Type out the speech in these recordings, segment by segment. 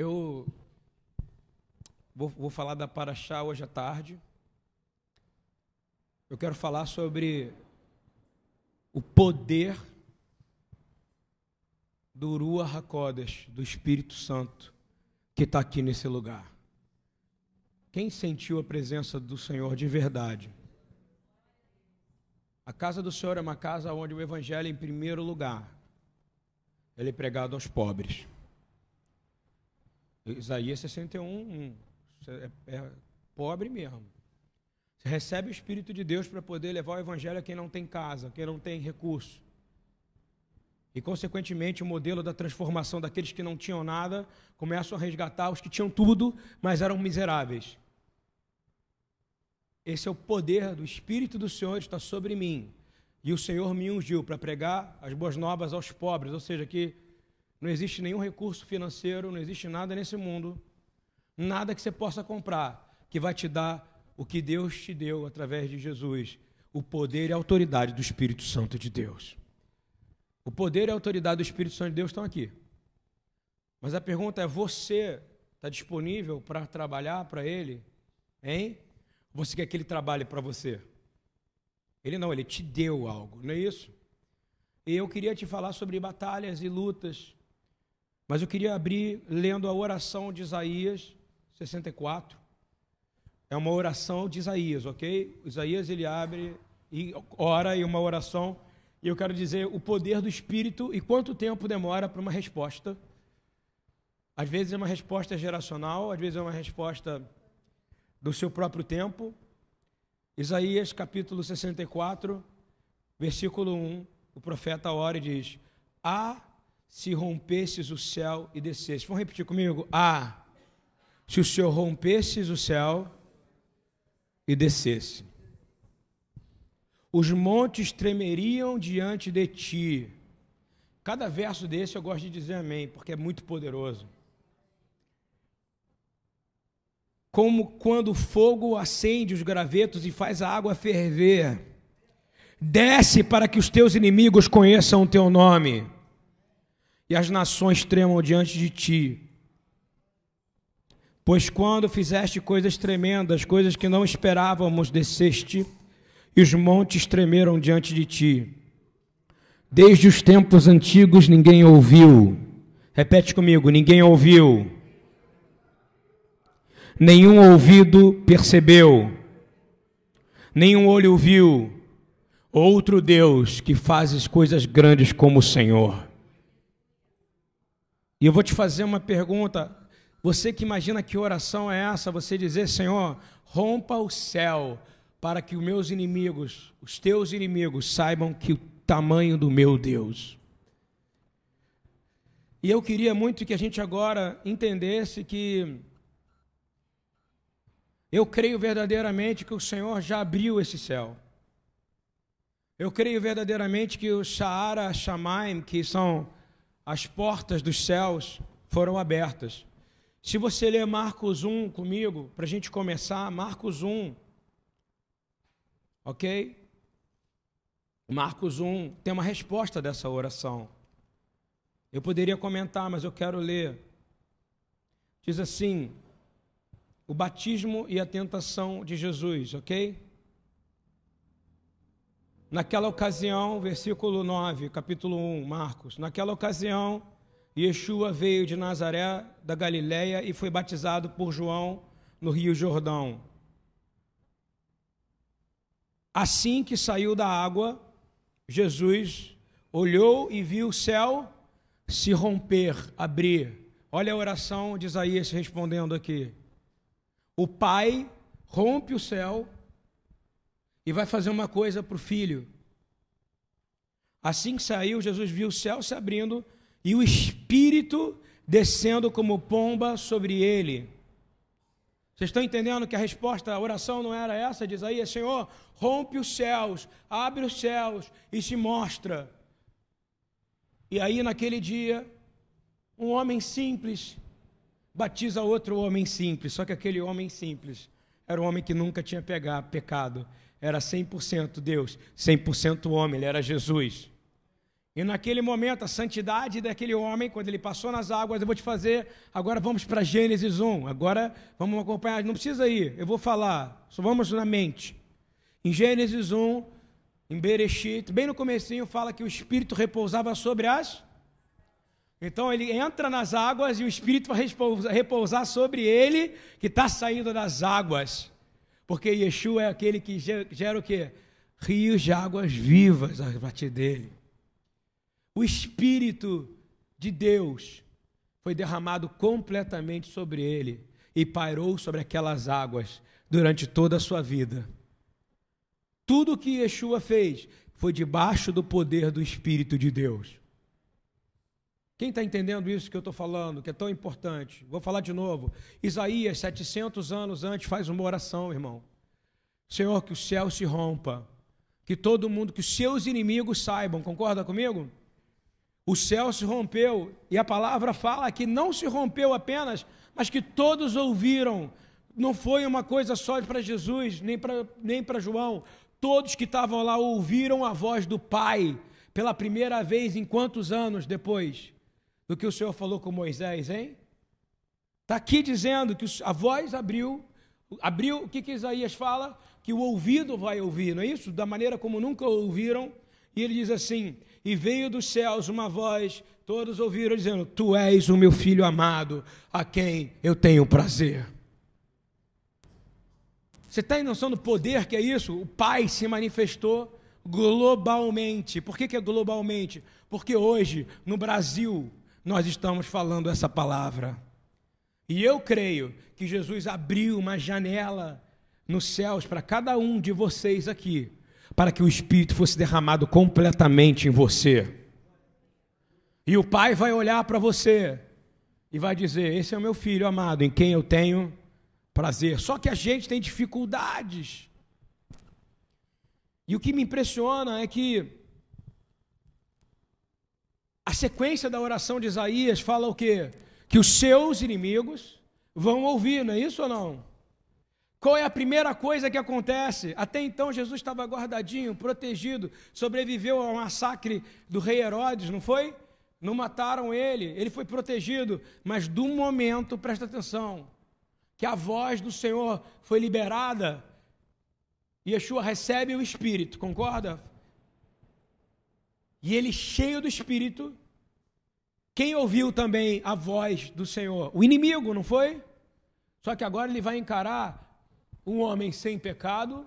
Eu vou, vou falar da Paraxá hoje à tarde. Eu quero falar sobre o poder do Ruach HaKodesh, do Espírito Santo, que está aqui nesse lugar. Quem sentiu a presença do Senhor de verdade? A casa do Senhor é uma casa onde o Evangelho, em primeiro lugar, ele é pregado aos pobres. Isaías 61, é, é pobre mesmo. Você recebe o Espírito de Deus para poder levar o Evangelho a quem não tem casa, quem não tem recurso. E, consequentemente, o modelo da transformação daqueles que não tinham nada começam a resgatar os que tinham tudo, mas eram miseráveis. Esse é o poder do Espírito do Senhor está sobre mim. E o Senhor me ungiu para pregar as boas novas aos pobres, ou seja, que não existe nenhum recurso financeiro, não existe nada nesse mundo, nada que você possa comprar que vai te dar o que Deus te deu através de Jesus, o poder e a autoridade do Espírito Santo de Deus. O poder e a autoridade do Espírito Santo de Deus estão aqui. Mas a pergunta é: você está disponível para trabalhar para Ele? Hein? Você quer que Ele trabalhe para você? Ele não, Ele te deu algo, não é isso? E eu queria te falar sobre batalhas e lutas, mas eu queria abrir lendo a oração de Isaías 64. É uma oração de Isaías, ok? Isaías ele abre e ora em uma oração e eu quero dizer o poder do Espírito e quanto tempo demora para uma resposta. Às vezes é uma resposta geracional, às vezes é uma resposta do seu próprio tempo. Isaías capítulo 64, versículo 1, o profeta ora e diz: Ah, se rompesses o céu e descesses. Vamos repetir comigo? Ah, se o Senhor rompesses o céu e descesse os montes tremeriam diante de ti. Cada verso desse eu gosto de dizer amém, porque é muito poderoso. Como quando o fogo acende os gravetos e faz a água ferver. Desce para que os teus inimigos conheçam o teu nome e as nações tremam diante de ti. Pois quando fizeste coisas tremendas, coisas que não esperávamos, desceste e os montes tremeram diante de ti. Desde os tempos antigos ninguém ouviu. Repete comigo: ninguém ouviu. Nenhum ouvido percebeu. Nenhum olho viu. Outro Deus que fazes coisas grandes como o Senhor. E eu vou te fazer uma pergunta. Você que imagina que oração é essa? Você dizer, Senhor, rompa o céu para que os meus inimigos, os teus inimigos, saibam que o tamanho do meu Deus. E eu queria muito que a gente agora entendesse que eu creio verdadeiramente que o Senhor já abriu esse céu. Eu creio verdadeiramente que o Sha'ara Shamaim, que são as portas dos céus, foram abertas. Se você ler Marcos 1 comigo, para a gente começar, Marcos 1, Ok? Marcos 1 tem uma resposta dessa oração. Eu poderia comentar, mas eu quero ler. Diz assim: o batismo e a tentação de Jesus, ok? Naquela ocasião, versículo 9, capítulo 1, Marcos. Naquela ocasião, Yeshua veio de Nazaré, da Galiléia, e foi batizado por João no Rio Jordão. Assim que saiu da água, Jesus olhou e viu o céu se romper, abrir. Olha a oração de Isaías respondendo aqui. O pai rompe o céu e vai fazer uma coisa para o filho. Assim que saiu, Jesus viu o céu se abrindo e o Espírito descendo como pomba sobre ele. Vocês estão entendendo que a resposta à oração não era essa? Diz aí, Senhor, rompe os céus, abre os céus e se mostra. E aí, naquele dia, um homem simples batiza outro homem simples, só que aquele homem simples era um homem que nunca tinha pegado, pecado, era 100% Deus, 100% homem, ele era Jesus. E naquele momento, a santidade daquele homem, quando ele passou nas águas, eu vou te fazer. Agora vamos para Gênesis 1. Agora vamos acompanhar. Não precisa ir, eu vou falar. Só vamos na mente. Em Gênesis 1, em Bereshit, bem no comecinho, fala que o Espírito repousava sobre as. Então ele entra nas águas e o Espírito vai repousar sobre ele que está saindo das águas. Porque Yeshua é aquele que gera o quê? Rios de águas vivas a partir dele o Espírito de Deus foi derramado completamente sobre ele e pairou sobre aquelas águas durante toda a sua vida. Tudo o que Yeshua fez foi debaixo do poder do Espírito de Deus. Quem está entendendo isso que eu estou falando, que é tão importante? Vou falar de novo. Isaías, 700 anos antes, faz uma oração, irmão. Senhor, que o céu se rompa, que todo mundo, que os seus inimigos saibam, concorda comigo? O céu se rompeu, e a palavra fala que não se rompeu apenas, mas que todos ouviram. Não foi uma coisa só para Jesus, nem para nem João. Todos que estavam lá ouviram a voz do Pai pela primeira vez em quantos anos depois do que o Senhor falou com Moisés, hein? Está aqui dizendo que a voz abriu, abriu, o que, que Isaías fala? Que o ouvido vai ouvir, não é isso? Da maneira como nunca ouviram. E ele diz assim: e veio dos céus uma voz, todos ouviram dizendo: Tu és o meu filho amado, a quem eu tenho prazer. Você tem noção do poder que é isso? O Pai se manifestou globalmente. Por que, que é globalmente? Porque hoje, no Brasil, nós estamos falando essa palavra. E eu creio que Jesus abriu uma janela nos céus para cada um de vocês aqui para que o Espírito fosse derramado completamente em você. E o Pai vai olhar para você e vai dizer: Esse é o meu filho amado, em quem eu tenho prazer. Só que a gente tem dificuldades. E o que me impressiona é que a sequência da oração de Isaías fala o quê? Que os seus inimigos vão ouvir, não é isso ou não? Qual é a primeira coisa que acontece? Até então Jesus estava guardadinho, protegido, sobreviveu ao massacre do rei Herodes, não foi? Não mataram ele, ele foi protegido, mas do momento, presta atenção, que a voz do Senhor foi liberada, Yeshua recebe o Espírito, concorda? E ele, cheio do Espírito, quem ouviu também a voz do Senhor? O inimigo, não foi? Só que agora ele vai encarar um homem sem pecado,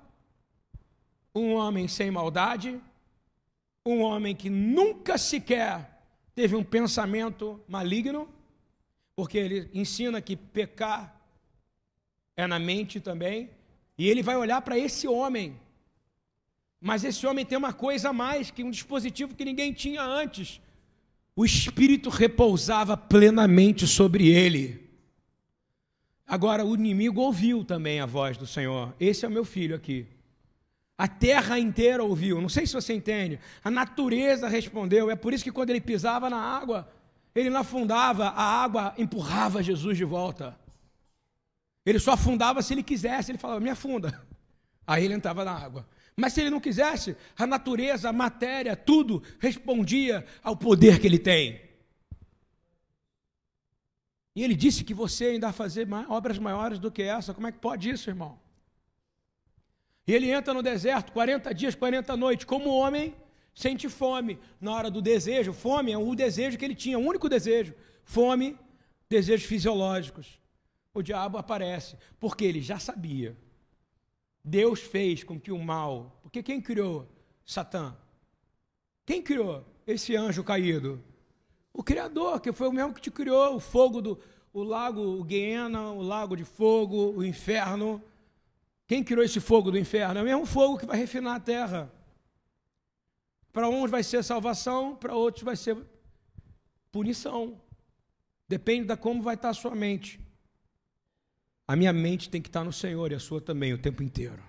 um homem sem maldade, um homem que nunca sequer teve um pensamento maligno, porque ele ensina que pecar é na mente também, e ele vai olhar para esse homem. Mas esse homem tem uma coisa a mais, que um dispositivo que ninguém tinha antes. O Espírito repousava plenamente sobre ele. Agora, o inimigo ouviu também a voz do Senhor. Esse é o meu filho aqui. A terra inteira ouviu. Não sei se você entende. A natureza respondeu. É por isso que quando ele pisava na água, ele não afundava, a água empurrava Jesus de volta. Ele só afundava se ele quisesse. Ele falava, me afunda. Aí ele entrava na água. Mas se ele não quisesse, a natureza, a matéria, tudo respondia ao poder que ele tem. E ele disse que você ainda vai fazer obras maiores do que essa. Como é que pode isso, irmão? E ele entra no deserto 40 dias, 40 noites, como homem, sente fome. Na hora do desejo, fome é o desejo que ele tinha, o único desejo. Fome, desejos fisiológicos. O diabo aparece, porque ele já sabia. Deus fez com que o mal. Porque quem criou Satã? Quem criou esse anjo caído? O Criador, que foi o mesmo que te criou, o fogo do o lago, o Guiena, o lago de fogo, o inferno. Quem criou esse fogo do inferno? É o mesmo fogo que vai refinar a terra. Para uns vai ser salvação, para outros vai ser punição. Depende da como vai estar a sua mente. A minha mente tem que estar no Senhor e a sua também o tempo inteiro.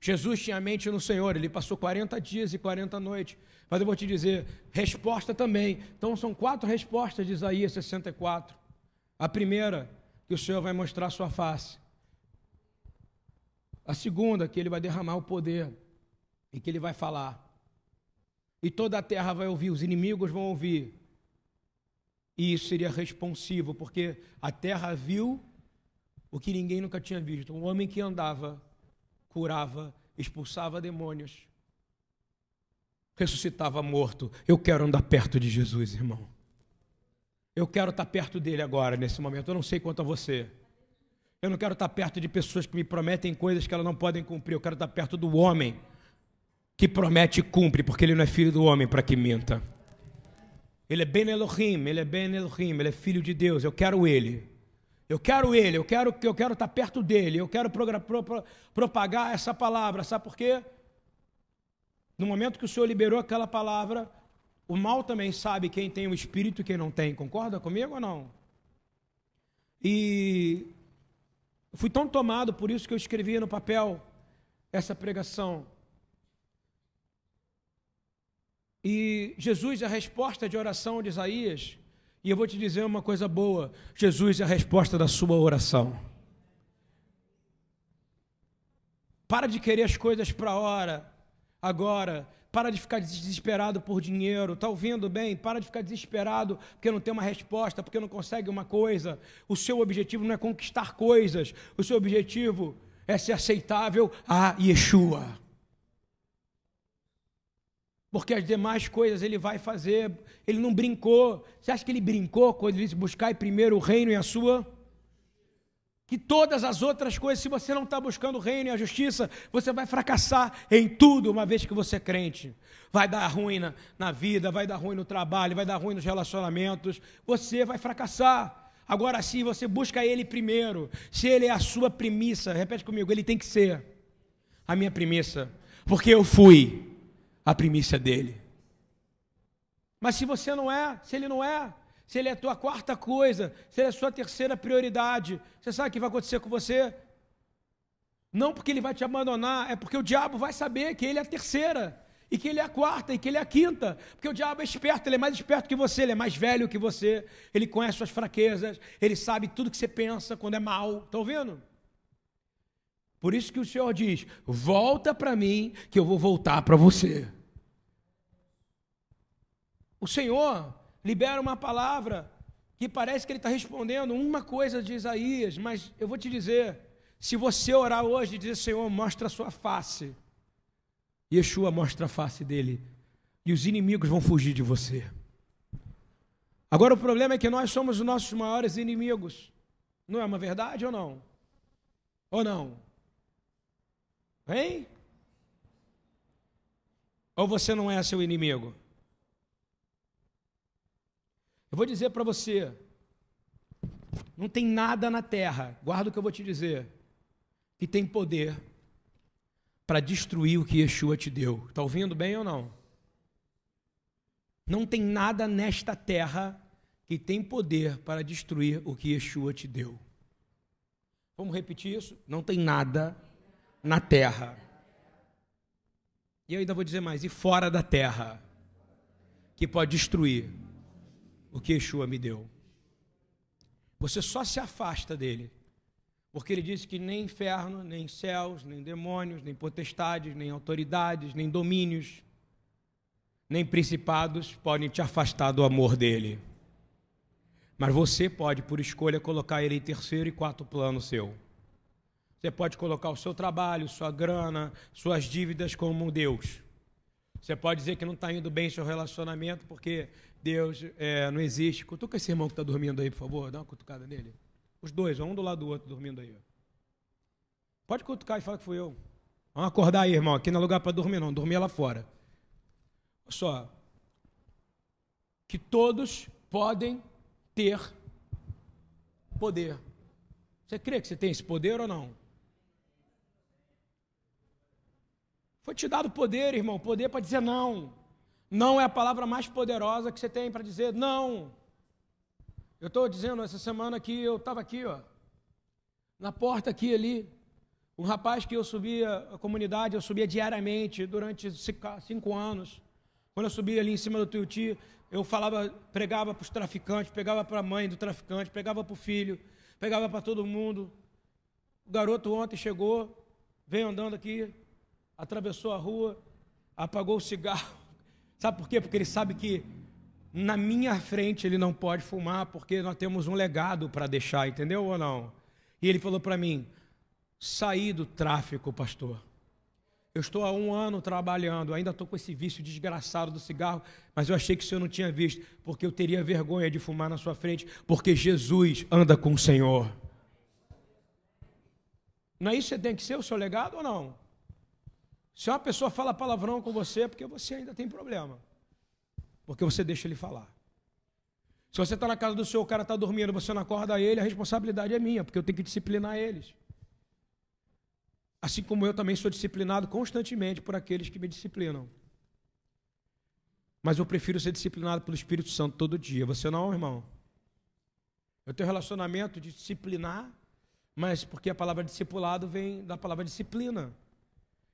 Jesus tinha a mente no Senhor, ele passou 40 dias e 40 noites mas eu vou te dizer, resposta também. Então são quatro respostas de Isaías 64. A primeira, que o Senhor vai mostrar a sua face. A segunda, que ele vai derramar o poder e que ele vai falar. E toda a terra vai ouvir, os inimigos vão ouvir. E isso seria responsivo, porque a terra viu o que ninguém nunca tinha visto. Um homem que andava, curava, expulsava demônios, ressuscitava morto. Eu quero andar perto de Jesus, irmão. Eu quero estar perto dele agora, nesse momento. Eu não sei quanto a você. Eu não quero estar perto de pessoas que me prometem coisas que elas não podem cumprir. Eu quero estar perto do homem que promete e cumpre, porque ele não é filho do homem para que minta. Ele é Ben Elohim, ele é Ben Elohim, ele é filho de Deus. Eu quero ele. Eu quero ele, eu quero eu quero estar perto dele, eu quero pro, pro, propagar essa palavra, sabe por quê? No momento que o Senhor liberou aquela palavra, o mal também sabe quem tem o espírito e quem não tem. Concorda comigo ou não? E fui tão tomado por isso que eu escrevi no papel essa pregação. E Jesus, a resposta de oração de Isaías, e eu vou te dizer uma coisa boa: Jesus é a resposta da sua oração. Para de querer as coisas para hora, agora. Para de ficar desesperado por dinheiro. Está ouvindo bem? Para de ficar desesperado porque não tem uma resposta, porque não consegue uma coisa. O seu objetivo não é conquistar coisas. O seu objetivo é ser aceitável a Yeshua porque as demais coisas ele vai fazer. Ele não brincou. Você acha que ele brincou quando ele disse buscar primeiro o reino e a sua? Que todas as outras coisas, se você não está buscando o reino e a justiça, você vai fracassar em tudo, uma vez que você é crente. Vai dar ruim na, na vida, vai dar ruim no trabalho, vai dar ruim nos relacionamentos. Você vai fracassar. Agora sim, você busca ele primeiro. Se ele é a sua premissa, repete comigo, ele tem que ser a minha premissa. Porque eu fui a primícia dele. Mas se você não é, se ele não é, se ele é a tua quarta coisa, se ele é a sua terceira prioridade, você sabe o que vai acontecer com você? Não porque ele vai te abandonar, é porque o diabo vai saber que ele é a terceira, e que ele é a quarta, e que ele é a quinta, porque o diabo é esperto, ele é mais esperto que você, ele é mais velho que você, ele conhece suas fraquezas, ele sabe tudo que você pensa quando é mal, está ouvindo? Por isso que o Senhor diz: volta para mim, que eu vou voltar para você. O Senhor libera uma palavra que parece que ele está respondendo uma coisa de Isaías, mas eu vou te dizer: se você orar hoje e dizer, Senhor, mostra a sua face, Yeshua mostra a face dele, e os inimigos vão fugir de você. Agora o problema é que nós somos os nossos maiores inimigos. Não é uma verdade ou não? Ou não? Hein? Ou você não é seu inimigo? Eu vou dizer para você: não tem nada na terra, guarda o que eu vou te dizer, que tem poder para destruir o que Yeshua te deu. Está ouvindo bem ou não? Não tem nada nesta terra que tem poder para destruir o que Yeshua te deu. Vamos repetir isso? Não tem nada na terra. E eu ainda vou dizer mais, e fora da terra, que pode destruir o que Yeshua me deu. Você só se afasta dele, porque ele disse que nem inferno, nem céus, nem demônios, nem potestades, nem autoridades, nem domínios, nem principados podem te afastar do amor dele. Mas você pode, por escolha, colocar ele em terceiro e quarto plano seu. Você pode colocar o seu trabalho, sua grana, suas dívidas como Deus. Você pode dizer que não está indo bem seu relacionamento porque Deus é, não existe. Cutuca esse irmão que está dormindo aí, por favor. Dá uma cutucada nele. Os dois, um do lado do outro, dormindo aí. Pode cutucar e falar que fui eu. Vamos acordar aí, irmão. Aqui não é lugar para dormir, não. Dormir lá fora. Olha só. Que todos podem ter poder. Você crê que você tem esse poder ou não? Foi te dado poder, irmão, poder para dizer não. Não é a palavra mais poderosa que você tem para dizer não. Eu estou dizendo essa semana que eu estava aqui, ó, na porta aqui ali, um rapaz que eu subia a comunidade, eu subia diariamente durante cinco anos. Quando eu subia ali em cima do Tuiuti, eu falava, pregava para os traficantes, pegava para a mãe do traficante, pegava para o filho, pegava para todo mundo. O garoto ontem chegou, veio andando aqui, atravessou a rua, apagou o cigarro, Sabe por quê? Porque ele sabe que na minha frente ele não pode fumar, porque nós temos um legado para deixar, entendeu ou não? E ele falou para mim: saí do tráfico, pastor. Eu estou há um ano trabalhando, ainda estou com esse vício desgraçado do cigarro, mas eu achei que o senhor não tinha visto, porque eu teria vergonha de fumar na sua frente, porque Jesus anda com o Senhor. Não é isso que tem que ser o seu legado ou não? Se uma pessoa fala palavrão com você, é porque você ainda tem problema. Porque você deixa ele falar. Se você está na casa do seu, o cara está dormindo, você não acorda ele, a responsabilidade é minha, porque eu tenho que disciplinar eles. Assim como eu também sou disciplinado constantemente por aqueles que me disciplinam. Mas eu prefiro ser disciplinado pelo Espírito Santo todo dia. Você não, irmão? Eu tenho relacionamento de disciplinar, mas porque a palavra discipulado vem da palavra disciplina.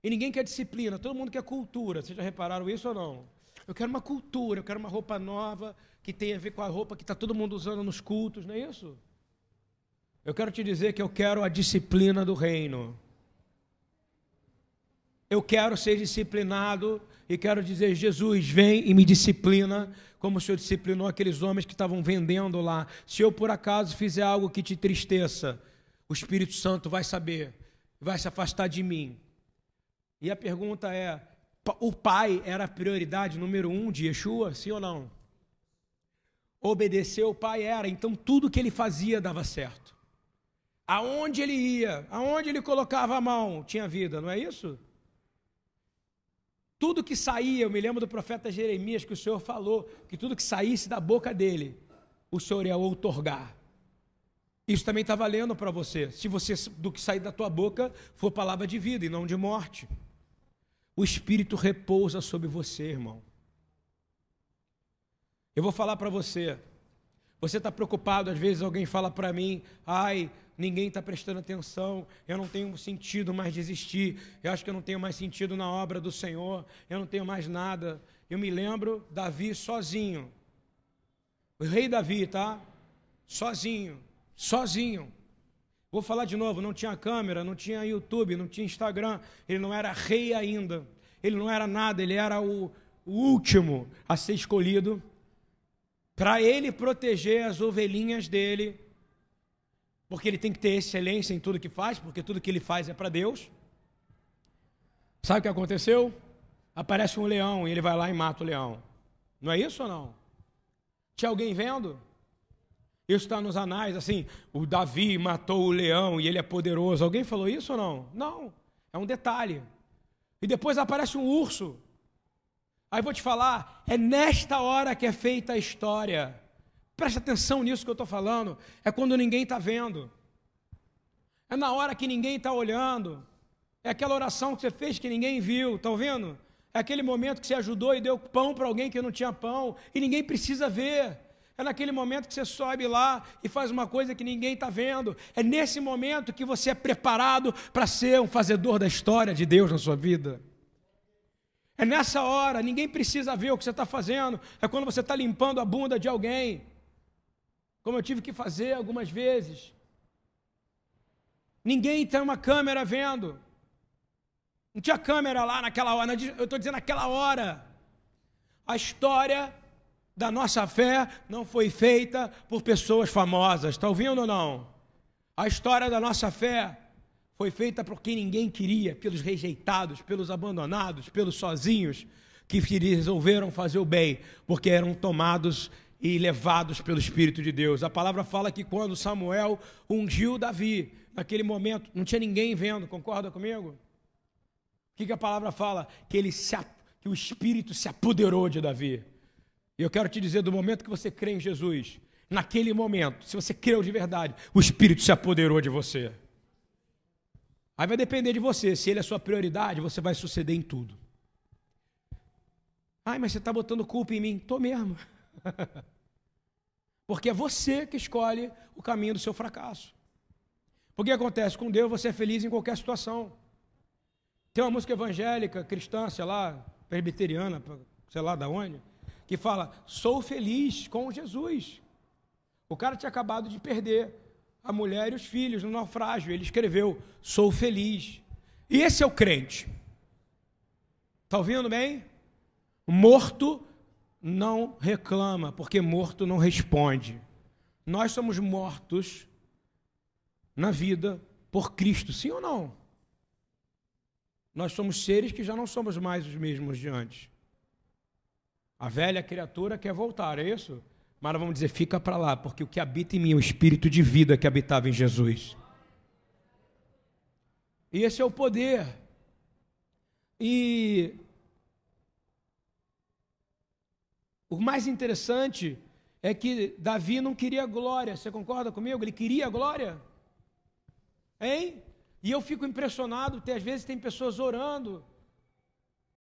E ninguém quer disciplina, todo mundo quer cultura. Vocês já repararam isso ou não? Eu quero uma cultura, eu quero uma roupa nova que tenha a ver com a roupa que está todo mundo usando nos cultos, não é isso? Eu quero te dizer que eu quero a disciplina do reino. Eu quero ser disciplinado e quero dizer: Jesus, vem e me disciplina, como o Senhor disciplinou aqueles homens que estavam vendendo lá. Se eu por acaso fizer algo que te tristeça, o Espírito Santo vai saber, vai se afastar de mim. E a pergunta é: o pai era a prioridade número um de Yeshua, sim ou não? Obedecer o pai era, então tudo que ele fazia dava certo. Aonde ele ia, aonde ele colocava a mão, tinha vida, não é isso? Tudo que saía, eu me lembro do profeta Jeremias que o Senhor falou que tudo que saísse da boca dele, o Senhor ia outorgar. Isso também está valendo para você. Se você do que sair da tua boca for palavra de vida e não de morte. O Espírito repousa sobre você, irmão. Eu vou falar para você. Você está preocupado, às vezes alguém fala para mim, ai, ninguém está prestando atenção, eu não tenho sentido mais de existir, eu acho que eu não tenho mais sentido na obra do Senhor, eu não tenho mais nada. Eu me lembro, Davi sozinho, o rei Davi, tá? Sozinho, sozinho. Vou falar de novo: não tinha câmera, não tinha YouTube, não tinha Instagram, ele não era rei ainda, ele não era nada, ele era o, o último a ser escolhido para ele proteger as ovelhinhas dele porque ele tem que ter excelência em tudo que faz, porque tudo que ele faz é para Deus. Sabe o que aconteceu? Aparece um leão e ele vai lá e mata o leão. Não é isso ou não? Tinha alguém vendo? Isso está nos anais, assim, o Davi matou o leão e ele é poderoso. Alguém falou isso ou não? Não, é um detalhe. E depois aparece um urso. Aí vou te falar, é nesta hora que é feita a história. Preste atenção nisso que eu estou falando. É quando ninguém está vendo. É na hora que ninguém está olhando. É aquela oração que você fez que ninguém viu. Está ouvindo? É aquele momento que você ajudou e deu pão para alguém que não tinha pão e ninguém precisa ver. É naquele momento que você sobe lá e faz uma coisa que ninguém está vendo. É nesse momento que você é preparado para ser um fazedor da história de Deus na sua vida. É nessa hora, ninguém precisa ver o que você está fazendo. É quando você está limpando a bunda de alguém como eu tive que fazer algumas vezes. Ninguém tem uma câmera vendo. Não tinha câmera lá naquela hora, eu estou dizendo naquela hora. A história da nossa fé não foi feita por pessoas famosas, está ouvindo ou não? A história da nossa fé foi feita por quem ninguém queria, pelos rejeitados, pelos abandonados, pelos sozinhos, que resolveram fazer o bem, porque eram tomados e levados pelo Espírito de Deus. A palavra fala que quando Samuel ungiu Davi, naquele momento, não tinha ninguém vendo, concorda comigo? O que, que a palavra fala? Que, ele se, que o Espírito se apoderou de Davi. E eu quero te dizer, do momento que você crê em Jesus, naquele momento, se você creu de verdade, o Espírito se apoderou de você. Aí vai depender de você, se ele é sua prioridade, você vai suceder em tudo. Ai, mas você está botando culpa em mim. Estou mesmo. Porque é você que escolhe o caminho do seu fracasso. Porque acontece com Deus, você é feliz em qualquer situação. Tem uma música evangélica, cristã, sei lá, presbiteriana, sei lá da onde, que fala: Sou feliz com Jesus. O cara tinha acabado de perder a mulher e os filhos no naufrágio. Ele escreveu: Sou feliz. E esse é o crente. Está ouvindo bem? Morto não reclama, porque morto não responde. Nós somos mortos na vida por Cristo, sim ou não? Nós somos seres que já não somos mais os mesmos de antes. A velha criatura quer voltar, é isso? Mas vamos dizer, fica para lá, porque o que habita em mim é o espírito de vida que habitava em Jesus. E esse é o poder. E o mais interessante é que Davi não queria glória. Você concorda comigo? Ele queria glória? Hein? E eu fico impressionado, porque às vezes tem pessoas orando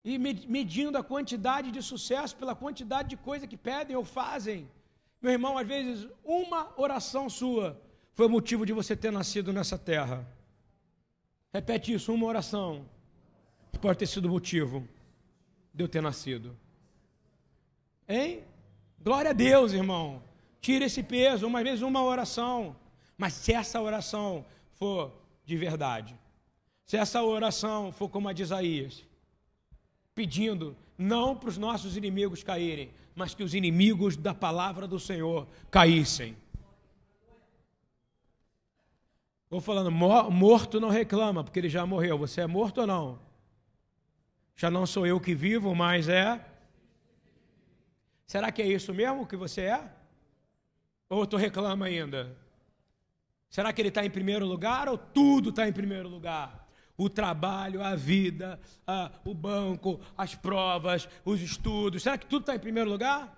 e medindo a quantidade de sucesso pela quantidade de coisa que pedem ou fazem. Meu irmão, às vezes uma oração sua foi o motivo de você ter nascido nessa terra. Repete isso, uma oração pode ter sido o motivo de eu ter nascido. Hein? Glória a Deus, irmão. Tira esse peso, uma vez uma oração. Mas se essa oração for de verdade, se essa oração for como a de Isaías, pedindo não para os nossos inimigos caírem, mas que os inimigos da palavra do Senhor caíssem. Vou falando, morto não reclama, porque ele já morreu. Você é morto ou não? Já não sou eu que vivo, mas é. Será que é isso mesmo que você é? Ou tu reclama ainda? Será que ele está em primeiro lugar ou tudo está em primeiro lugar? O trabalho, a vida, a, o banco, as provas, os estudos. Será que tudo está em primeiro lugar?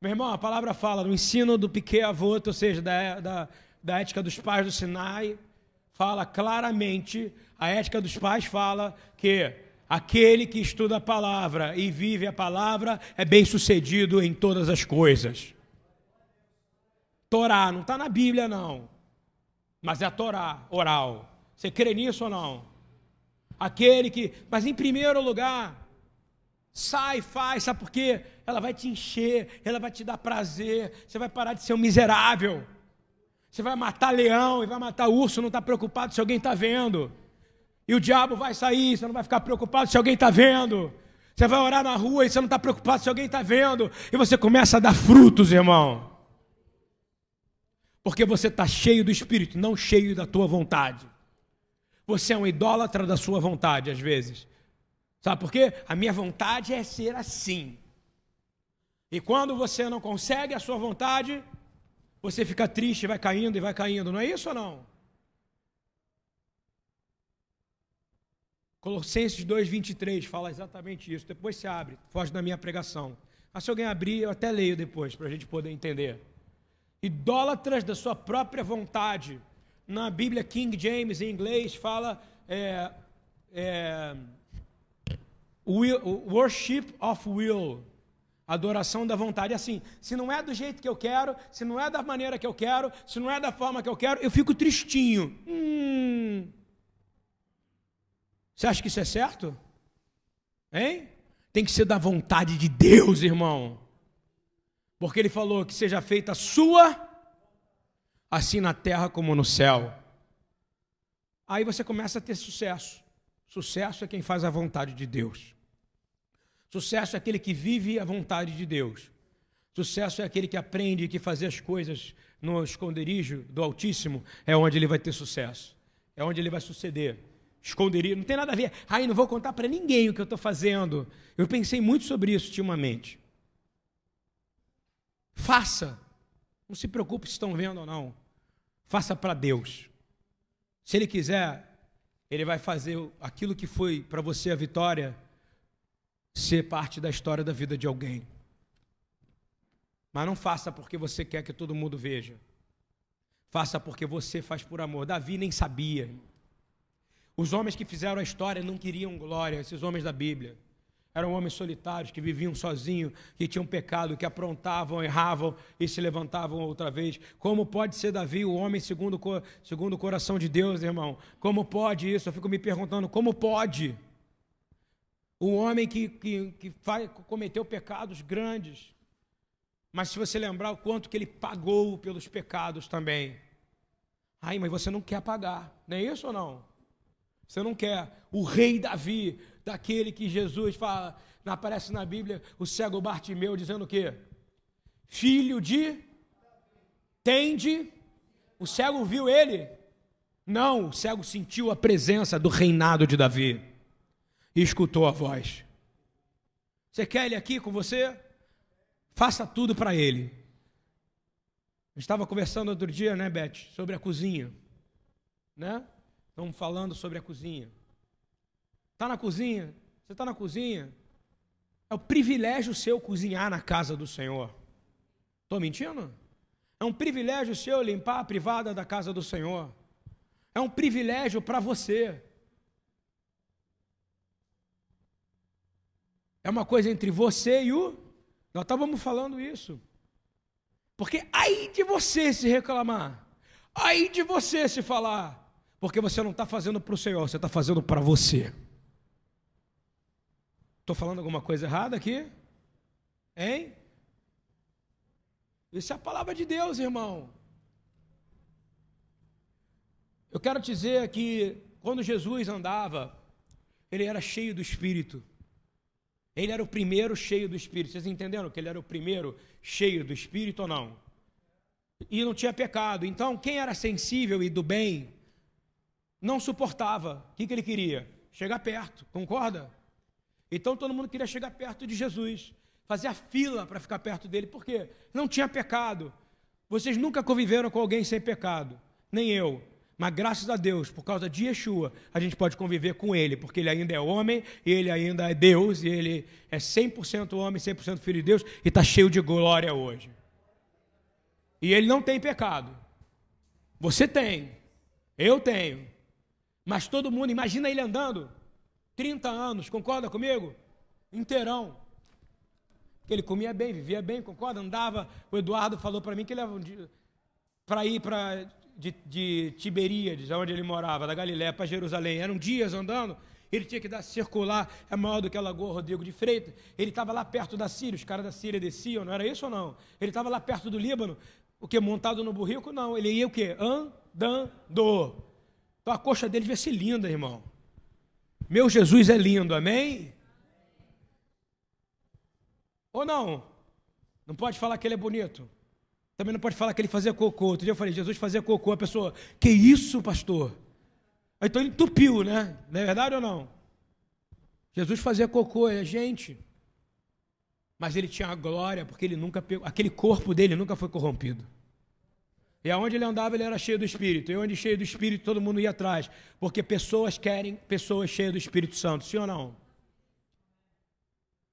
Meu irmão, a palavra fala no ensino do Piquet Avot, ou seja, da, da, da ética dos pais do Sinai, fala claramente, a ética dos pais fala que Aquele que estuda a palavra e vive a palavra é bem sucedido em todas as coisas. Torá, não está na Bíblia, não. Mas é a Torá, oral. Você crê nisso ou não? Aquele que. Mas em primeiro lugar, sai, faz, sabe por quê? Ela vai te encher, ela vai te dar prazer, você vai parar de ser um miserável. Você vai matar leão e vai matar urso, não está preocupado se alguém está vendo. E o diabo vai sair, você não vai ficar preocupado se alguém está vendo. Você vai orar na rua e você não está preocupado se alguém está vendo. E você começa a dar frutos, irmão. Porque você está cheio do Espírito, não cheio da tua vontade. Você é um idólatra da sua vontade, às vezes. Sabe por quê? A minha vontade é ser assim. E quando você não consegue a sua vontade, você fica triste, vai caindo e vai caindo. Não é isso ou não? Colossenses 2,23 fala exatamente isso. Depois se abre, foge da minha pregação. Mas se alguém abrir, eu até leio depois, para a gente poder entender. Idólatras da sua própria vontade. Na Bíblia King James, em inglês, fala é, é, will, worship of will. Adoração da vontade. Assim, se não é do jeito que eu quero, se não é da maneira que eu quero, se não é da forma que eu quero, eu fico tristinho. Hum. Você acha que isso é certo? Hein? Tem que ser da vontade de Deus, irmão. Porque ele falou que seja feita a sua, assim na terra como no céu. Aí você começa a ter sucesso. Sucesso é quem faz a vontade de Deus. Sucesso é aquele que vive a vontade de Deus. Sucesso é aquele que aprende que fazer as coisas no esconderijo do Altíssimo é onde ele vai ter sucesso. É onde ele vai suceder esconderia, não tem nada a ver. Ai, não vou contar para ninguém o que eu estou fazendo. Eu pensei muito sobre isso ultimamente. Faça. Não se preocupe se estão vendo ou não. Faça para Deus. Se Ele quiser, Ele vai fazer aquilo que foi para você a vitória ser parte da história da vida de alguém. Mas não faça porque você quer que todo mundo veja. Faça porque você faz por amor. Davi nem sabia. Os homens que fizeram a história não queriam glória, esses homens da Bíblia. Eram homens solitários que viviam sozinhos, que tinham pecado, que aprontavam, erravam e se levantavam outra vez. Como pode ser Davi o homem segundo, segundo o coração de Deus, irmão? Como pode isso? Eu fico me perguntando, como pode? O homem que, que, que faz, cometeu pecados grandes. Mas se você lembrar o quanto que ele pagou pelos pecados também. Ai, mas você não quer pagar, não é isso ou não? Você não quer o rei Davi, daquele que Jesus fala, aparece na Bíblia, o cego Bartimeu dizendo o quê? Filho de tende. O cego viu ele? Não, o cego sentiu a presença do reinado de Davi e escutou a voz. Você quer ele aqui com você? Faça tudo para ele. Eu estava conversando outro dia, né, Beth, sobre a cozinha, né? Estamos falando sobre a cozinha. Está na cozinha? Você está na cozinha? É o privilégio seu cozinhar na casa do Senhor. Estou mentindo? É um privilégio seu limpar a privada da casa do Senhor. É um privilégio para você. É uma coisa entre você e o. Nós estávamos falando isso. Porque aí de você se reclamar, aí de você se falar, porque você não está fazendo para o Senhor, você está fazendo para você. Estou falando alguma coisa errada aqui? Hein? Isso é a palavra de Deus, irmão. Eu quero dizer que quando Jesus andava, ele era cheio do Espírito. Ele era o primeiro cheio do Espírito. Vocês entenderam que ele era o primeiro cheio do Espírito ou não? E não tinha pecado. Então, quem era sensível e do bem, não suportava. O que, que ele queria? Chegar perto, concorda? Então todo mundo queria chegar perto de Jesus, fazer a fila para ficar perto dele, por quê? Não tinha pecado. Vocês nunca conviveram com alguém sem pecado, nem eu. Mas graças a Deus, por causa de Yeshua, a gente pode conviver com ele, porque ele ainda é homem, e ele ainda é Deus, e ele é 100% homem, 100% filho de Deus, e está cheio de glória hoje. E ele não tem pecado. Você tem, eu tenho. Mas todo mundo, imagina ele andando 30 anos, concorda comigo? Inteirão. Que ele comia bem, vivia bem, concorda? Andava. O Eduardo falou para mim que ele para ir para de, de Tiberíades, onde ele morava, da Galiléia para Jerusalém. Eram dias andando. Ele tinha que dar circular, é maior do que a Lagoa Rodrigo de Freitas. Ele estava lá perto da Síria, os caras da Síria desciam, não era isso ou não? Ele estava lá perto do Líbano, o que? Montado no burrico? Não, ele ia o quê? Andando. Então a coxa dele devia ser linda, irmão. Meu Jesus é lindo, amém? Ou não? Não pode falar que ele é bonito. Também não pode falar que ele fazia cocô. Outro dia eu falei, Jesus fazia cocô. A pessoa, que isso, pastor? Então ele entupiu, né? Não é verdade ou não? Jesus fazia cocô, é gente. Mas ele tinha a glória, porque ele nunca pegou, aquele corpo dele nunca foi corrompido. E aonde ele andava, ele era cheio do Espírito. E onde cheio do Espírito, todo mundo ia atrás. Porque pessoas querem pessoas cheias do Espírito Santo, sim ou não?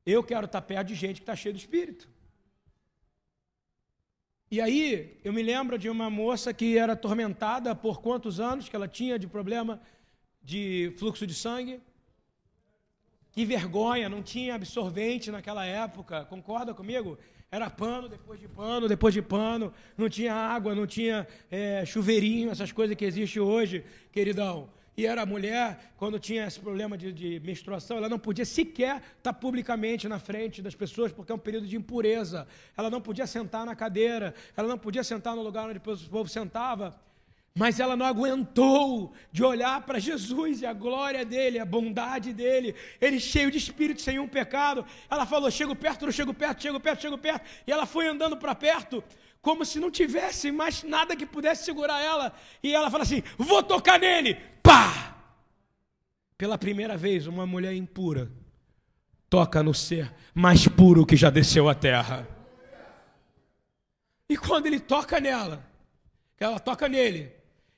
Eu quero estar perto de gente que está cheia do Espírito. E aí, eu me lembro de uma moça que era atormentada por quantos anos que ela tinha de problema de fluxo de sangue. Que vergonha, não tinha absorvente naquela época, concorda comigo? Era pano depois de pano, depois de pano, não tinha água, não tinha é, chuveirinho, essas coisas que existem hoje, queridão. E era mulher, quando tinha esse problema de, de, menstruação, ela não podia sequer estar publicamente na frente das pessoas, porque é um período de impureza. Ela não podia sentar na cadeira, ela não podia sentar no lugar onde o povo sentava. Mas ela não aguentou de olhar para Jesus e a glória dele, a bondade dele, ele cheio de espírito, sem um pecado. Ela falou: chego perto, não chego perto, chego perto, chego perto. E ela foi andando para perto, como se não tivesse mais nada que pudesse segurar ela. E ela fala assim: vou tocar nele. Pá! Pela primeira vez, uma mulher impura toca no ser mais puro que já desceu à terra. E quando ele toca nela, ela toca nele,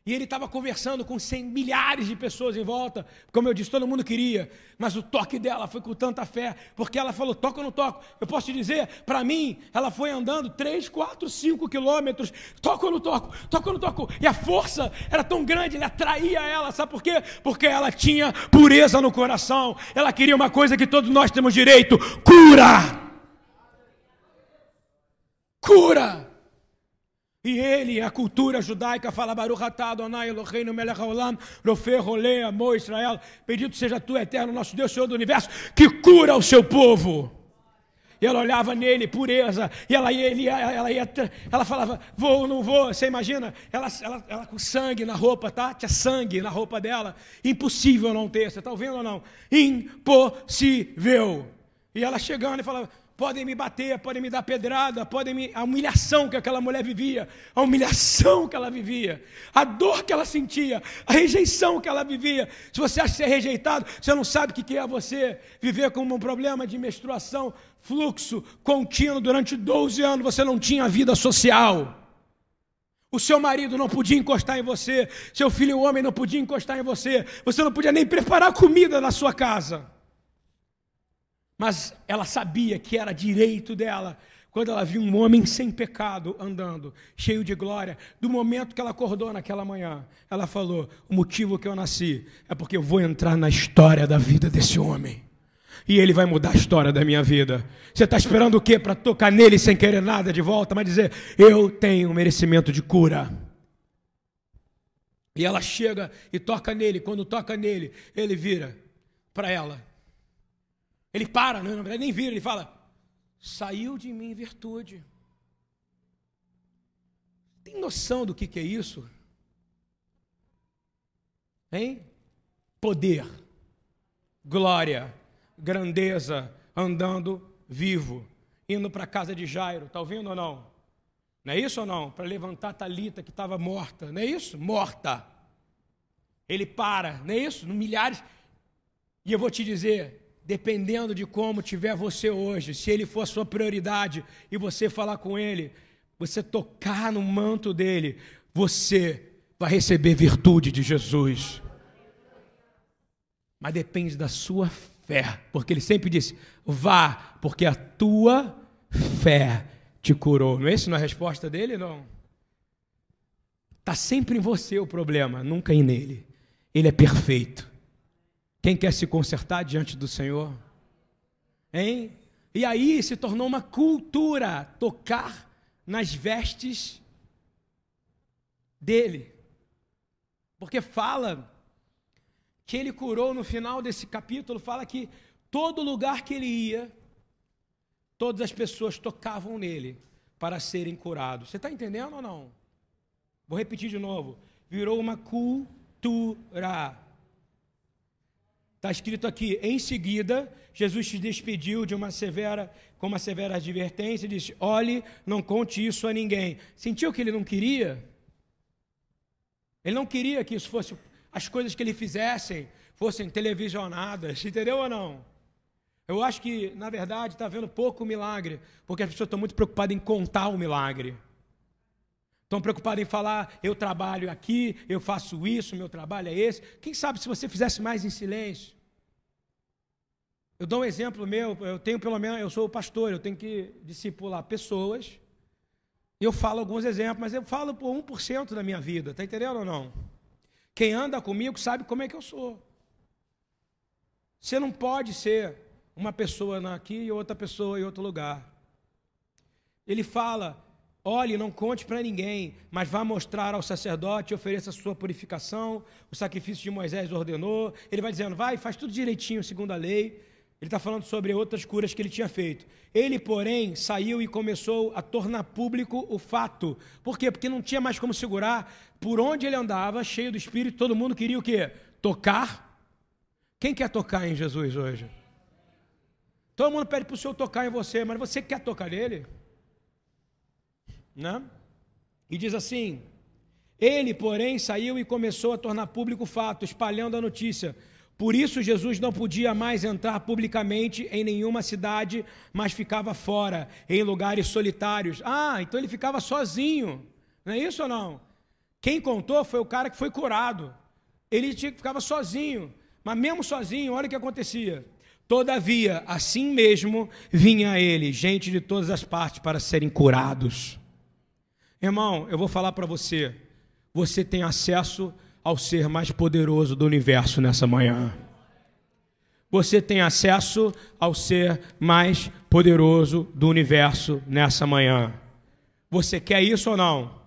e ele estava conversando com cem, milhares de pessoas em volta. Como eu disse, todo mundo queria. Mas o toque dela foi com tanta fé. Porque ela falou: toca ou não toco? Eu posso te dizer, para mim, ela foi andando 3, 4, 5 quilômetros. Toca ou não toco? Toca ou não toco? E a força era tão grande, ele atraía ela. Sabe por quê? Porque ela tinha pureza no coração. Ela queria uma coisa que todos nós temos direito: cura. Cura. E ele, a cultura judaica, fala Baruch atah Adonai Eloheinu melech haolam, rofer rolê, amor Israel. Bendito seja tu, eterno nosso Deus, Senhor do Universo, que cura o seu povo. E ela olhava nele, pureza, e ela ia, ele, ela ia, ela falava, vou ou não vou, você imagina? Ela, ela, ela com sangue na roupa, tá? Tinha sangue na roupa dela, impossível não ter, você está ouvindo ou não? Impossível. E ela chegando e falava, podem me bater, podem me dar pedrada, podem me. A humilhação que aquela mulher vivia, a humilhação que ela vivia, a dor que ela sentia, a rejeição que ela vivia. Se você acha é rejeitado, você não sabe o que é você viver com um problema de menstruação, fluxo contínuo durante 12 anos, você não tinha vida social. O seu marido não podia encostar em você, seu filho homem não podia encostar em você, você não podia nem preparar comida na sua casa. Mas ela sabia que era direito dela quando ela viu um homem sem pecado andando, cheio de glória. Do momento que ela acordou naquela manhã, ela falou: O motivo que eu nasci é porque eu vou entrar na história da vida desse homem. E ele vai mudar a história da minha vida. Você está esperando o quê para tocar nele sem querer nada de volta, mas dizer: Eu tenho merecimento de cura. E ela chega e toca nele. Quando toca nele, ele vira para ela ele para, não, verdade nem vira, ele fala: saiu de mim virtude. Tem noção do que, que é isso? Hein? Poder, glória, grandeza, andando vivo, indo para a casa de Jairo, está ouvindo ou não? Não é isso ou não? Para levantar Talita que estava morta, não é isso? Morta. Ele para, não é isso? Milhares. E eu vou te dizer, dependendo de como tiver você hoje, se ele for a sua prioridade e você falar com ele, você tocar no manto dele, você vai receber virtude de Jesus. Mas depende da sua fé, porque ele sempre disse: vá, porque a tua fé te curou. Não é isso na é resposta dele? Não. Está sempre em você o problema, nunca em nele. Ele é perfeito. Quem quer se consertar diante do Senhor? Hein? E aí se tornou uma cultura tocar nas vestes dele. Porque fala que ele curou no final desse capítulo, fala que todo lugar que ele ia, todas as pessoas tocavam nele para serem curados. Você está entendendo ou não? Vou repetir de novo. Virou uma cultura. Está escrito aqui, em seguida, Jesus te despediu de uma severa, com uma severa advertência e disse: Olhe, não conte isso a ninguém. Sentiu que ele não queria? Ele não queria que isso fosse, as coisas que ele fizessem fossem televisionadas, entendeu ou não? Eu acho que, na verdade, está vendo pouco milagre, porque as pessoas estão muito preocupadas em contar o milagre. Estão preocupados em falar, eu trabalho aqui, eu faço isso, meu trabalho é esse. Quem sabe se você fizesse mais em silêncio? Eu dou um exemplo meu, eu tenho pelo menos, eu sou pastor, eu tenho que discipular pessoas. Eu falo alguns exemplos, mas eu falo por 1% da minha vida, está entendendo ou não? Quem anda comigo sabe como é que eu sou. Você não pode ser uma pessoa aqui e outra pessoa em outro lugar. Ele fala, Olhe, não conte para ninguém, mas vá mostrar ao sacerdote ofereça a sua purificação, o sacrifício de Moisés ordenou. Ele vai dizendo, vai, faz tudo direitinho segundo a lei. Ele está falando sobre outras curas que ele tinha feito. Ele, porém, saiu e começou a tornar público o fato. Por quê? Porque não tinha mais como segurar. Por onde ele andava, cheio do Espírito, todo mundo queria o quê? Tocar. Quem quer tocar em Jesus hoje? Todo mundo pede para o Senhor tocar em você, mas você quer tocar nele? Né? E diz assim: Ele, porém, saiu e começou a tornar público o fato, espalhando a notícia. Por isso, Jesus não podia mais entrar publicamente em nenhuma cidade, mas ficava fora, em lugares solitários. Ah, então ele ficava sozinho. Não é isso ou não? Quem contou foi o cara que foi curado. Ele ficava sozinho. Mas mesmo sozinho, olha o que acontecia. Todavia, assim mesmo, vinha ele gente de todas as partes para serem curados. Irmão, eu vou falar para você. Você tem acesso ao ser mais poderoso do universo nessa manhã. Você tem acesso ao ser mais poderoso do universo nessa manhã. Você quer isso ou não?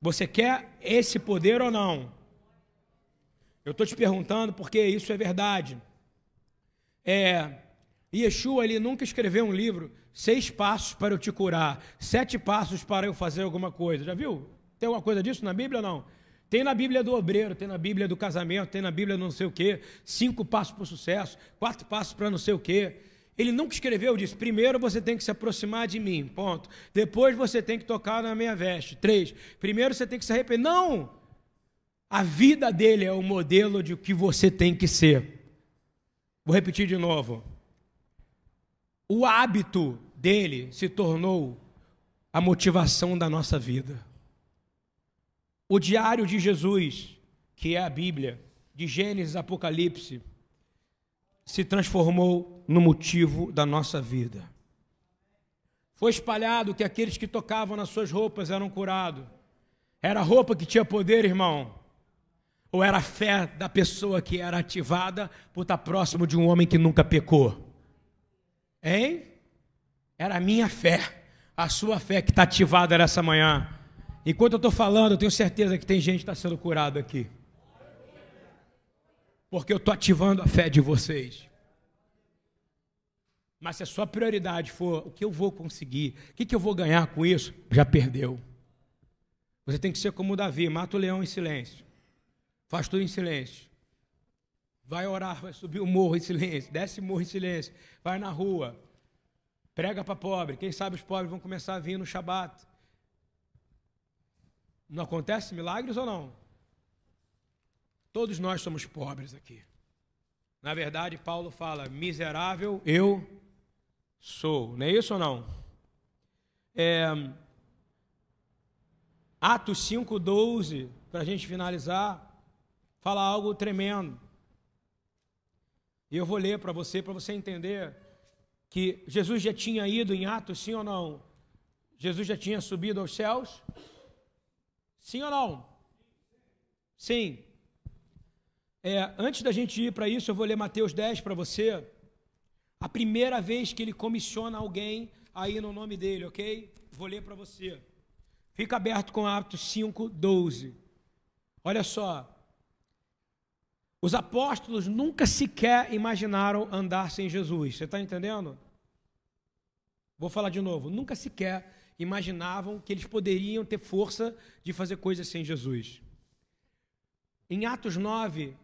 Você quer esse poder ou não? Eu estou te perguntando porque isso é verdade. É, Yeshua ele nunca escreveu um livro, seis passos para eu te curar, sete passos para eu fazer alguma coisa. Já viu? Tem alguma coisa disso na Bíblia ou não? Tem na Bíblia do obreiro, tem na Bíblia do casamento, tem na Bíblia não sei o quê, cinco passos para o sucesso, quatro passos para não sei o quê. Ele nunca escreveu disso. Primeiro você tem que se aproximar de mim, ponto. Depois você tem que tocar na minha veste. Três. Primeiro você tem que se arrepender. Não! A vida dele é o modelo de o que você tem que ser. Vou repetir de novo. O hábito dele se tornou a motivação da nossa vida. O diário de Jesus, que é a Bíblia, de Gênesis Apocalipse, se transformou no motivo da nossa vida. Foi espalhado que aqueles que tocavam nas suas roupas eram curados. Era a roupa que tinha poder, irmão? Ou era a fé da pessoa que era ativada por estar próximo de um homem que nunca pecou? Hein? Era a minha fé, a sua fé que está ativada nessa manhã. Enquanto eu estou falando, eu tenho certeza que tem gente que está sendo curado aqui. Porque eu estou ativando a fé de vocês. Mas se a sua prioridade for o que eu vou conseguir, o que, que eu vou ganhar com isso, já perdeu. Você tem que ser como Davi, mata o leão em silêncio. Faz tudo em silêncio. Vai orar, vai subir o morro em silêncio, desce o morro em silêncio, vai na rua, prega para pobre. Quem sabe os pobres vão começar a vir no Shabat. Não acontece milagres ou não? Todos nós somos pobres aqui. Na verdade, Paulo fala: miserável eu sou. Não é isso ou não? É, Atos 5,12, para a gente finalizar, fala algo tremendo. E eu vou ler para você, para você entender que Jesus já tinha ido em Atos, sim ou não? Jesus já tinha subido aos céus? Sim ou não? Sim. É, antes da gente ir para isso, eu vou ler Mateus 10 para você. A primeira vez que ele comissiona alguém aí no nome dele, ok? Vou ler para você. Fica aberto com Atos 5, 12. Olha só. Os apóstolos nunca sequer imaginaram andar sem Jesus. Você está entendendo? Vou falar de novo. Nunca sequer imaginavam que eles poderiam ter força de fazer coisas sem Jesus. Em Atos 9,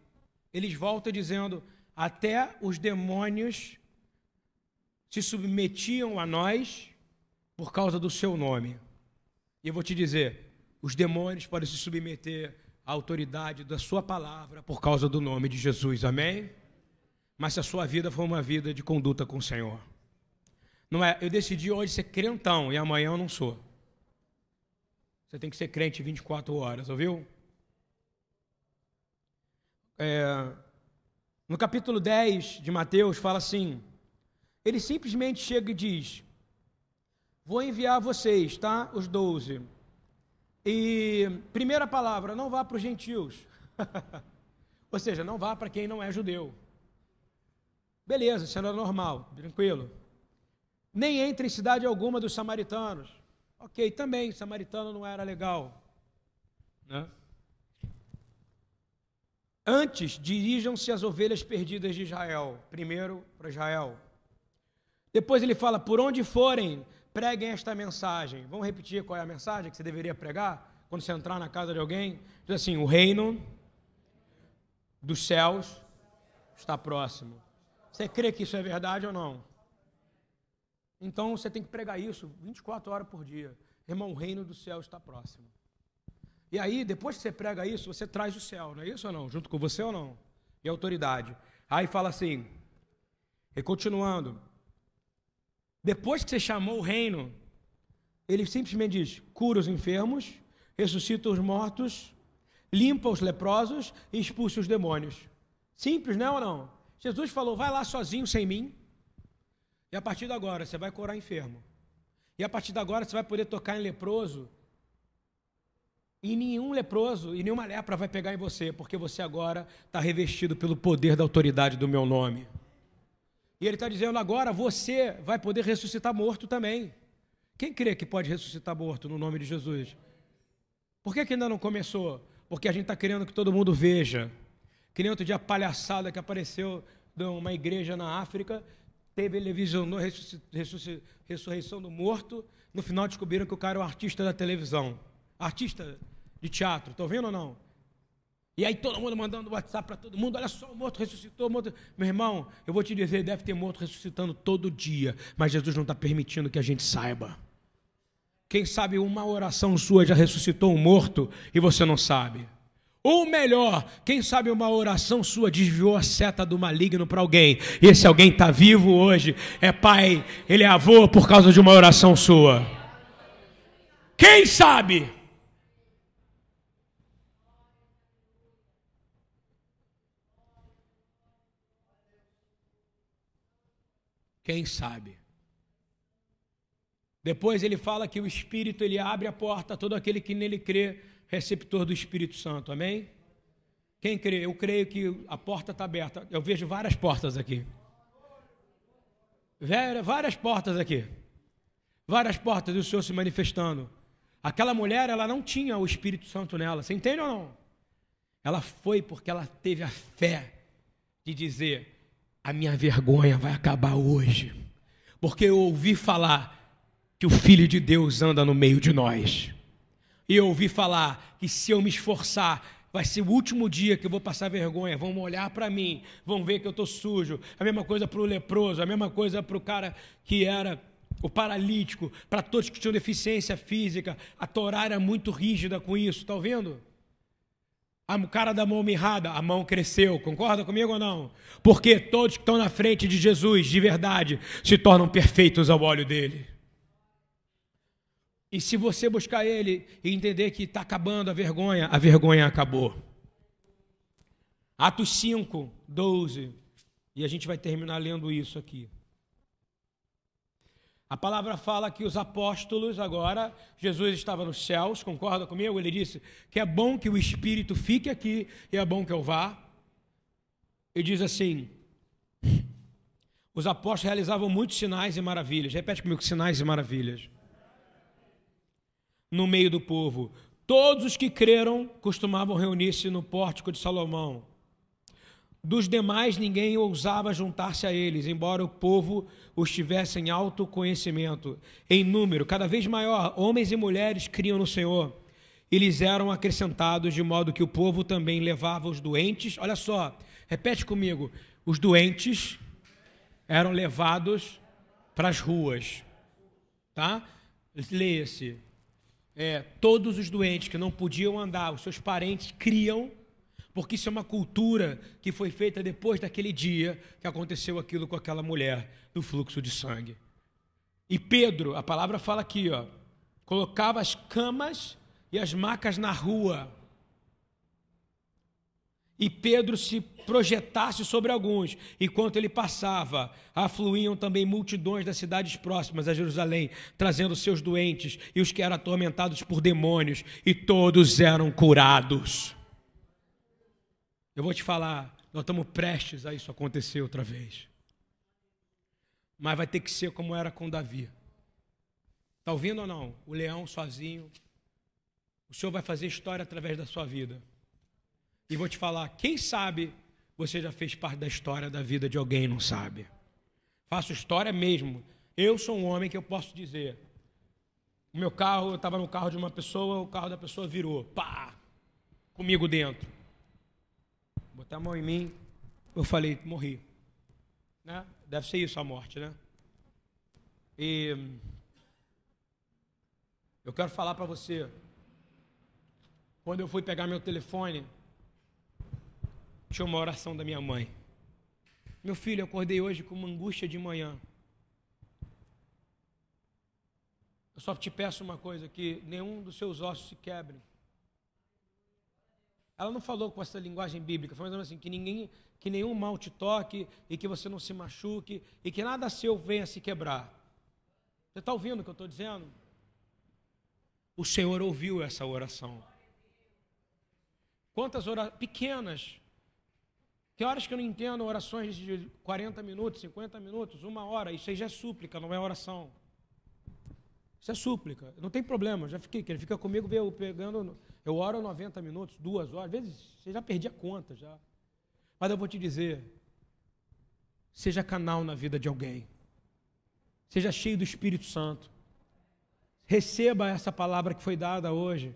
eles voltam dizendo: até os demônios se submetiam a nós por causa do seu nome. E eu vou te dizer: os demônios podem se submeter à autoridade da sua palavra por causa do nome de Jesus, amém? Mas se a sua vida for uma vida de conduta com o Senhor, não é, eu decidi hoje ser crentão e amanhã eu não sou. Você tem que ser crente 24 horas, ouviu? É, no capítulo 10 de Mateus, fala assim: ele simplesmente chega e diz: Vou enviar vocês, tá? Os doze. E, primeira palavra, não vá para os gentios. Ou seja, não vá para quem não é judeu. Beleza, isso era normal, tranquilo. Nem entre em cidade alguma dos samaritanos. Ok, também, samaritano não era legal. Né? Antes, dirijam-se às ovelhas perdidas de Israel. Primeiro para Israel. Depois ele fala: por onde forem, preguem esta mensagem. Vamos repetir qual é a mensagem que você deveria pregar quando você entrar na casa de alguém? Diz assim: o reino dos céus está próximo. Você crê que isso é verdade ou não? Então você tem que pregar isso 24 horas por dia. Irmão, o reino do céu está próximo. E aí, depois que você prega isso, você traz o céu, não é isso ou não? Junto com você ou não? E autoridade. Aí fala assim, e continuando, depois que você chamou o reino, ele simplesmente diz: cura os enfermos, ressuscita os mortos, limpa os leprosos e expulsa os demônios. Simples, não é ou não? Jesus falou: vai lá sozinho, sem mim. E a partir de agora você vai curar enfermo. E a partir de agora você vai poder tocar em leproso. E nenhum leproso e nenhuma lepra vai pegar em você, porque você agora está revestido pelo poder da autoridade do meu nome. E ele está dizendo agora: você vai poder ressuscitar morto também. Quem crê que pode ressuscitar morto no nome de Jesus? Por que, que ainda não começou? Porque a gente está querendo que todo mundo veja. Que nem outro dia a palhaçada que apareceu de uma igreja na África, televisionou a ressurreição do morto. No final descobriram que o cara é um artista da televisão. Artista de teatro. Estão vendo ou não? E aí todo mundo mandando WhatsApp para todo mundo, olha só, o morto ressuscitou, o morto... Meu irmão, eu vou te dizer, deve ter morto ressuscitando todo dia, mas Jesus não está permitindo que a gente saiba. Quem sabe uma oração sua já ressuscitou um morto e você não sabe. Ou melhor, quem sabe uma oração sua desviou a seta do maligno para alguém. E esse alguém está vivo hoje, é pai, ele é avô por causa de uma oração sua. Quem sabe? Quem sabe? Depois ele fala que o Espírito ele abre a porta a todo aquele que nele crê, receptor do Espírito Santo. Amém? Quem crê? Eu creio que a porta está aberta. Eu vejo várias portas aqui. Várias portas aqui. Várias portas do Senhor se manifestando. Aquela mulher, ela não tinha o Espírito Santo nela. Você entende ou não? Ela foi porque ela teve a fé de dizer: a minha vergonha vai acabar hoje, porque eu ouvi falar que o Filho de Deus anda no meio de nós, e eu ouvi falar que se eu me esforçar, vai ser o último dia que eu vou passar vergonha, vão olhar para mim, vão ver que eu estou sujo, a mesma coisa para o leproso, a mesma coisa para o cara que era o paralítico, para todos que tinham deficiência física, a Torá era muito rígida com isso, está vendo? O cara da mão mirrada, a mão cresceu, concorda comigo ou não? Porque todos que estão na frente de Jesus, de verdade, se tornam perfeitos ao olho dele. E se você buscar ele e entender que está acabando a vergonha, a vergonha acabou. Atos 5, 12. E a gente vai terminar lendo isso aqui. A palavra fala que os apóstolos, agora, Jesus estava nos céus, concorda comigo? Ele disse que é bom que o Espírito fique aqui e é bom que eu vá. E diz assim: os apóstolos realizavam muitos sinais e maravilhas. Repete comigo: sinais e maravilhas. No meio do povo. Todos os que creram costumavam reunir-se no pórtico de Salomão. Dos demais, ninguém ousava juntar-se a eles, embora o povo os tivesse em alto conhecimento. Em número cada vez maior, homens e mulheres criam no Senhor. Eles eram acrescentados, de modo que o povo também levava os doentes. Olha só, repete comigo: os doentes eram levados para as ruas. Tá? Leia-se. É, todos os doentes que não podiam andar, os seus parentes criam porque isso é uma cultura que foi feita depois daquele dia que aconteceu aquilo com aquela mulher do fluxo de sangue. E Pedro, a palavra fala aqui, ó, colocava as camas e as macas na rua. E Pedro se projetasse sobre alguns, enquanto ele passava, afluíam também multidões das cidades próximas a Jerusalém, trazendo seus doentes e os que eram atormentados por demônios, e todos eram curados. Eu vou te falar, nós estamos prestes a isso acontecer outra vez. Mas vai ter que ser como era com Davi. Está ouvindo ou não? O leão sozinho. O Senhor vai fazer história através da sua vida. E vou te falar, quem sabe você já fez parte da história da vida de alguém não sabe. Faço história mesmo. Eu sou um homem que eu posso dizer. O meu carro, eu estava no carro de uma pessoa, o carro da pessoa virou. Pá! Comigo dentro botei a mão em mim, eu falei, morri. Né? Deve ser isso a morte, né? E eu quero falar para você, quando eu fui pegar meu telefone, tinha uma oração da minha mãe. Meu filho, eu acordei hoje com uma angústia de manhã. Eu só te peço uma coisa: que nenhum dos seus ossos se quebrem. Ela não falou com essa linguagem bíblica, falou assim, que ninguém, que nenhum mal te toque e que você não se machuque e que nada seu venha se quebrar. Você está ouvindo o que eu estou dizendo? O Senhor ouviu essa oração. Quantas orações pequenas? Que horas que eu não entendo orações de 40 minutos, 50 minutos, uma hora? Isso aí já é súplica, não é oração. Isso é súplica. Não tem problema, já fiquei, ele fica comigo, veio pegando eu oro 90 minutos, duas horas, às vezes você já perdi a conta já. Mas eu vou te dizer, Seja canal na vida de alguém. Seja cheio do Espírito Santo. Receba essa palavra que foi dada hoje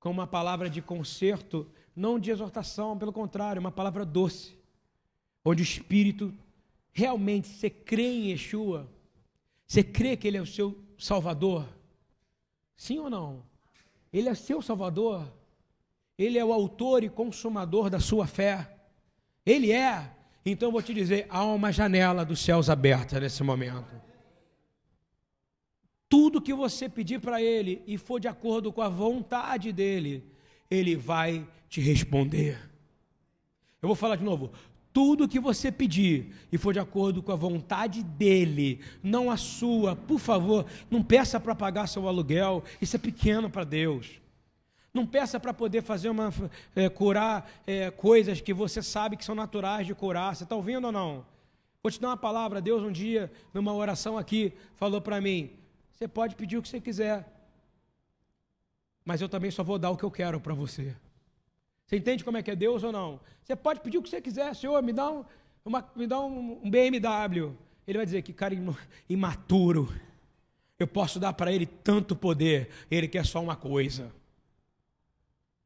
como uma palavra de conserto, não de exortação, pelo contrário, uma palavra doce, onde o Espírito realmente você crê em Yeshua, você crê que Ele é o seu Salvador? Sim ou não? Ele é seu Salvador? Ele é o autor e consumador da sua fé? Ele é. Então eu vou te dizer: há uma janela dos céus aberta nesse momento. Tudo que você pedir para Ele e for de acordo com a vontade dEle, Ele vai te responder. Eu vou falar de novo tudo que você pedir e for de acordo com a vontade dele, não a sua, por favor, não peça para pagar seu aluguel, isso é pequeno para Deus. Não peça para poder fazer uma é, curar é, coisas que você sabe que são naturais de curar. Você está ouvindo ou não? Vou te dar uma palavra. Deus um dia, numa oração aqui, falou para mim: você pode pedir o que você quiser, mas eu também só vou dar o que eu quero para você. Você entende como é que é Deus ou não? Você pode pedir o que você quiser, Senhor, me dá um, uma, me dá um, um BMW. Ele vai dizer que cara imaturo. Eu posso dar para ele tanto poder, ele quer só uma coisa.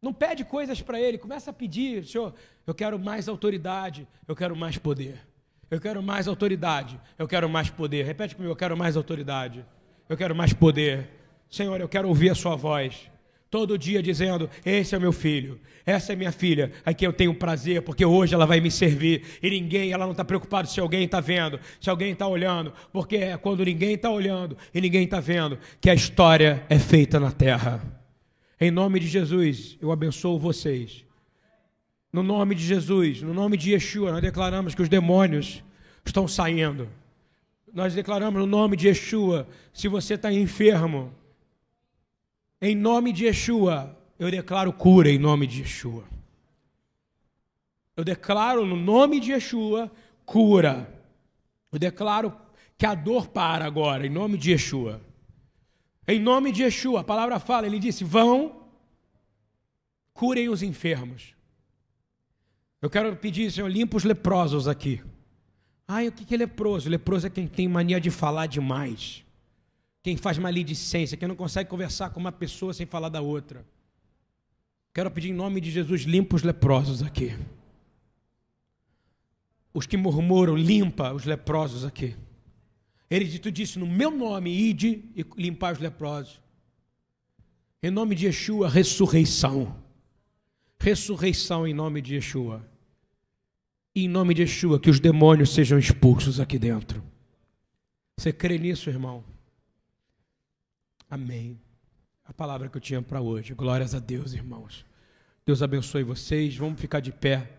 Não pede coisas para ele, começa a pedir, Senhor, eu quero mais autoridade, eu quero mais poder. Eu quero mais autoridade, eu quero mais poder. Repete comigo, eu quero mais autoridade, eu quero mais poder. Senhor, eu quero ouvir a sua voz todo dia dizendo: Esse é meu filho, essa é minha filha, aqui eu tenho prazer, porque hoje ela vai me servir. E ninguém, ela não está preocupada se alguém está vendo, se alguém está olhando, porque é quando ninguém está olhando e ninguém está vendo que a história é feita na terra. Em nome de Jesus, eu abençoo vocês. No nome de Jesus, no nome de Yeshua, nós declaramos que os demônios estão saindo. Nós declaramos no nome de Yeshua, se você está enfermo, em nome de Yeshua, eu declaro cura em nome de Yeshua. Eu declaro no nome de Yeshua cura. Eu declaro que a dor para agora, em nome de Yeshua. Em nome de Yeshua, a palavra fala, ele disse: vão, curem os enfermos. Eu quero pedir, Senhor, limpa os leprosos aqui. Ai, o que é leproso? Leproso é quem tem mania de falar demais quem faz maledicência, quem não consegue conversar com uma pessoa sem falar da outra. Quero pedir em nome de Jesus, limpa os leprosos aqui. Os que murmuram, limpa os leprosos aqui. Ele tu disse no meu nome, ide e limpar os leprosos. Em nome de Yeshua, ressurreição. Ressurreição em nome de Yeshua. E em nome de Yeshua, que os demônios sejam expulsos aqui dentro. Você crê nisso, irmão? Amém. A palavra que eu tinha para hoje. Glórias a Deus, irmãos. Deus abençoe vocês. Vamos ficar de pé.